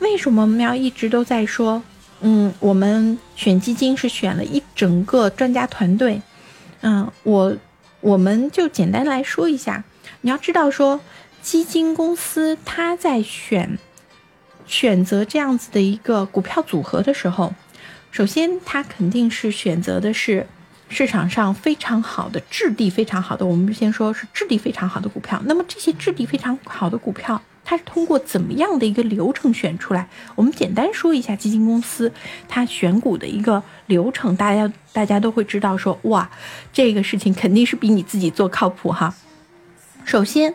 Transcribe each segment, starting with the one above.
为什么我们要一直都在说，嗯，我们选基金是选了一整个专家团队？嗯，我我们就简单来说一下，你要知道说，基金公司它在选选择这样子的一个股票组合的时候，首先它肯定是选择的是。市场上非常好的质地非常好的，我们先说是质地非常好的股票。那么这些质地非常好的股票，它是通过怎么样的一个流程选出来？我们简单说一下基金公司它选股的一个流程，大家大家都会知道说，哇，这个事情肯定是比你自己做靠谱哈。首先。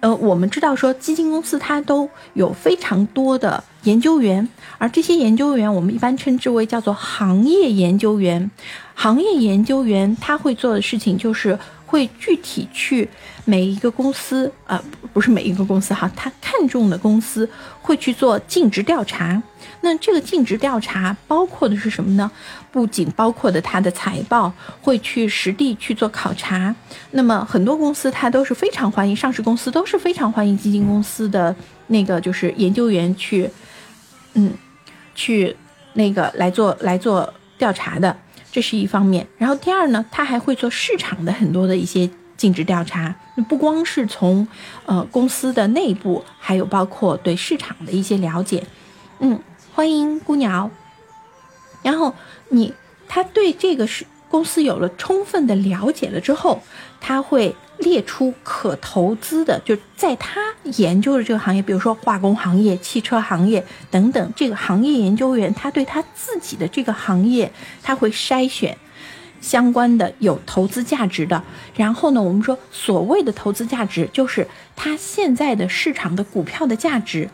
呃，我们知道说基金公司它都有非常多的研究员，而这些研究员我们一般称之为叫做行业研究员。行业研究员他会做的事情就是会具体去每一个公司，呃，不是每一个公司哈，他看中的公司会去做尽职调查。那这个尽职调查包括的是什么呢？不仅包括的他的财报，会去实地去做考察。那么很多公司它都是非常欢迎，上市公司都是非常欢迎基金公司的那个就是研究员去，嗯，去那个来做来做调查的，这是一方面。然后第二呢，他还会做市场的很多的一些尽职调查，不光是从呃公司的内部，还有包括对市场的一些了解，嗯。欢迎姑娘。然后你他对这个是公司有了充分的了解了之后，他会列出可投资的，就在他研究的这个行业，比如说化工行业、汽车行业等等，这个行业研究员他对他自己的这个行业，他会筛选相关的有投资价值的。然后呢，我们说所谓的投资价值，就是他现在的市场的股票的价值，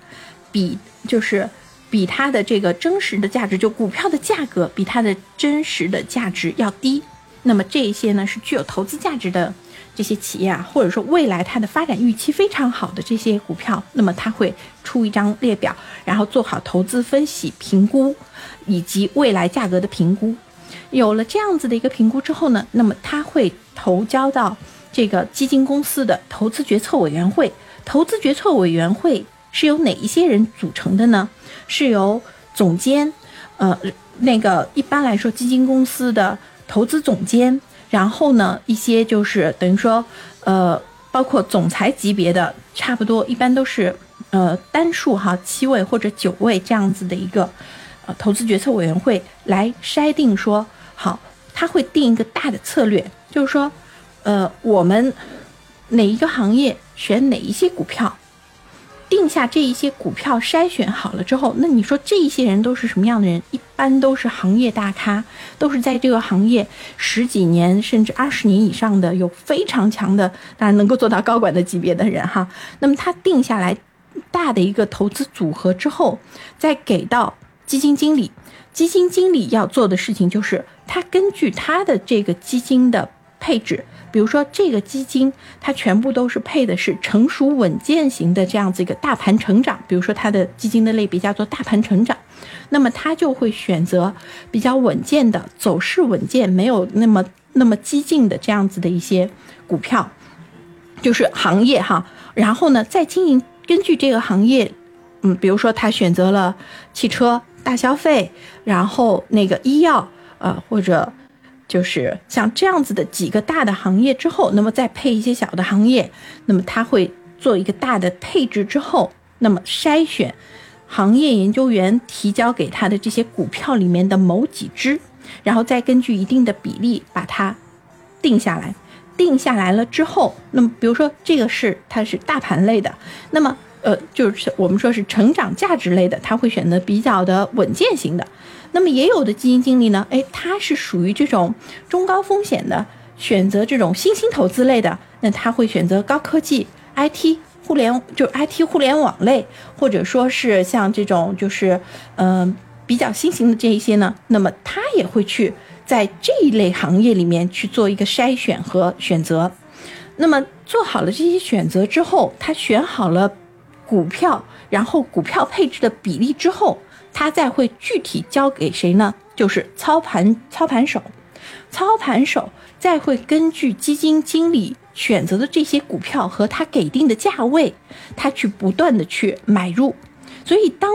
比就是。比它的这个真实的价值，就股票的价格比它的真实的价值要低，那么这一些呢是具有投资价值的这些企业啊，或者说未来它的发展预期非常好的这些股票，那么它会出一张列表，然后做好投资分析评估以及未来价格的评估。有了这样子的一个评估之后呢，那么它会投交到这个基金公司的投资决策委员会。投资决策委员会是由哪一些人组成的呢？是由总监，呃，那个一般来说基金公司的投资总监，然后呢一些就是等于说，呃，包括总裁级别的，差不多一般都是呃单数哈七位或者九位这样子的一个呃投资决策委员会来筛定说好，他会定一个大的策略，就是说，呃，我们哪一个行业选哪一些股票。定下这一些股票筛选好了之后，那你说这一些人都是什么样的人？一般都是行业大咖，都是在这个行业十几年甚至二十年以上的，有非常强的，当然能够做到高管的级别的人哈。那么他定下来大的一个投资组合之后，再给到基金经理，基金经理要做的事情就是他根据他的这个基金的配置。比如说，这个基金它全部都是配的是成熟稳健型的这样子一个大盘成长。比如说，它的基金的类别叫做大盘成长，那么它就会选择比较稳健的、走势稳健、没有那么那么激进的这样子的一些股票，就是行业哈。然后呢，再经营根据这个行业，嗯，比如说他选择了汽车、大消费，然后那个医药，呃，或者。就是像这样子的几个大的行业之后，那么再配一些小的行业，那么他会做一个大的配置之后，那么筛选行业研究员提交给他的这些股票里面的某几只，然后再根据一定的比例把它定下来。定下来了之后，那么比如说这个是它是大盘类的，那么呃就是我们说是成长价值类的，他会选择比较的稳健型的。那么也有的基金经理呢，哎，他是属于这种中高风险的，选择这种新兴投资类的，那他会选择高科技、IT、互联，就 IT 互联网类，或者说是像这种就是嗯比较新型的这一些呢，那么他也会去在这一类行业里面去做一个筛选和选择。那么做好了这些选择之后，他选好了股票，然后股票配置的比例之后。他再会具体交给谁呢？就是操盘操盘手，操盘手再会根据基金经理选择的这些股票和他给定的价位，他去不断的去买入。所以当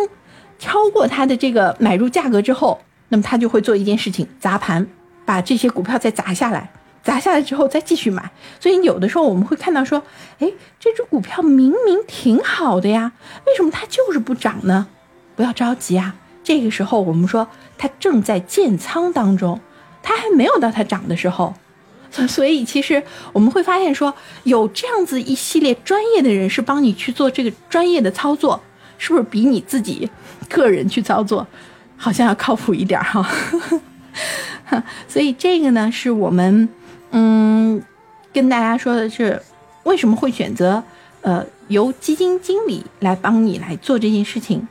超过他的这个买入价格之后，那么他就会做一件事情，砸盘，把这些股票再砸下来，砸下来之后再继续买。所以有的时候我们会看到说，哎，这只股票明明挺好的呀，为什么它就是不涨呢？不要着急啊，这个时候我们说它正在建仓当中，它还没有到它涨的时候。所以其实我们会发现说，有这样子一系列专业的人士帮你去做这个专业的操作，是不是比你自己个人去操作好像要靠谱一点哈？所以这个呢，是我们嗯跟大家说的是，为什么会选择呃由基金经理来帮你来做这件事情。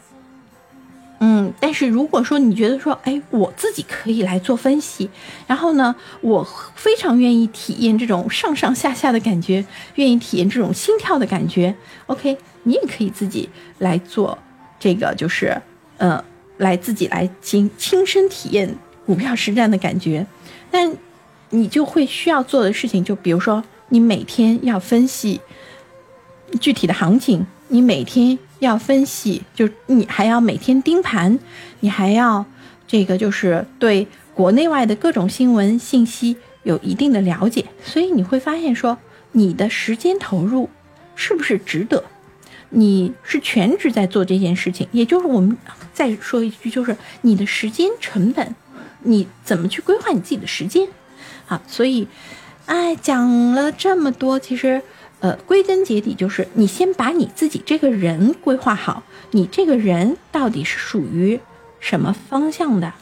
嗯，但是如果说你觉得说，哎，我自己可以来做分析，然后呢，我非常愿意体验这种上上下下的感觉，愿意体验这种心跳的感觉，OK，你也可以自己来做这个，就是，呃，来自己来亲亲身体验股票实战的感觉。但你就会需要做的事情，就比如说，你每天要分析具体的行情，你每天。要分析，就你还要每天盯盘，你还要这个就是对国内外的各种新闻信息有一定的了解，所以你会发现说你的时间投入是不是值得？你是全职在做这件事情，也就是我们再说一句，就是你的时间成本，你怎么去规划你自己的时间？好，所以，哎，讲了这么多，其实。呃，归根结底就是你先把你自己这个人规划好，你这个人到底是属于什么方向的？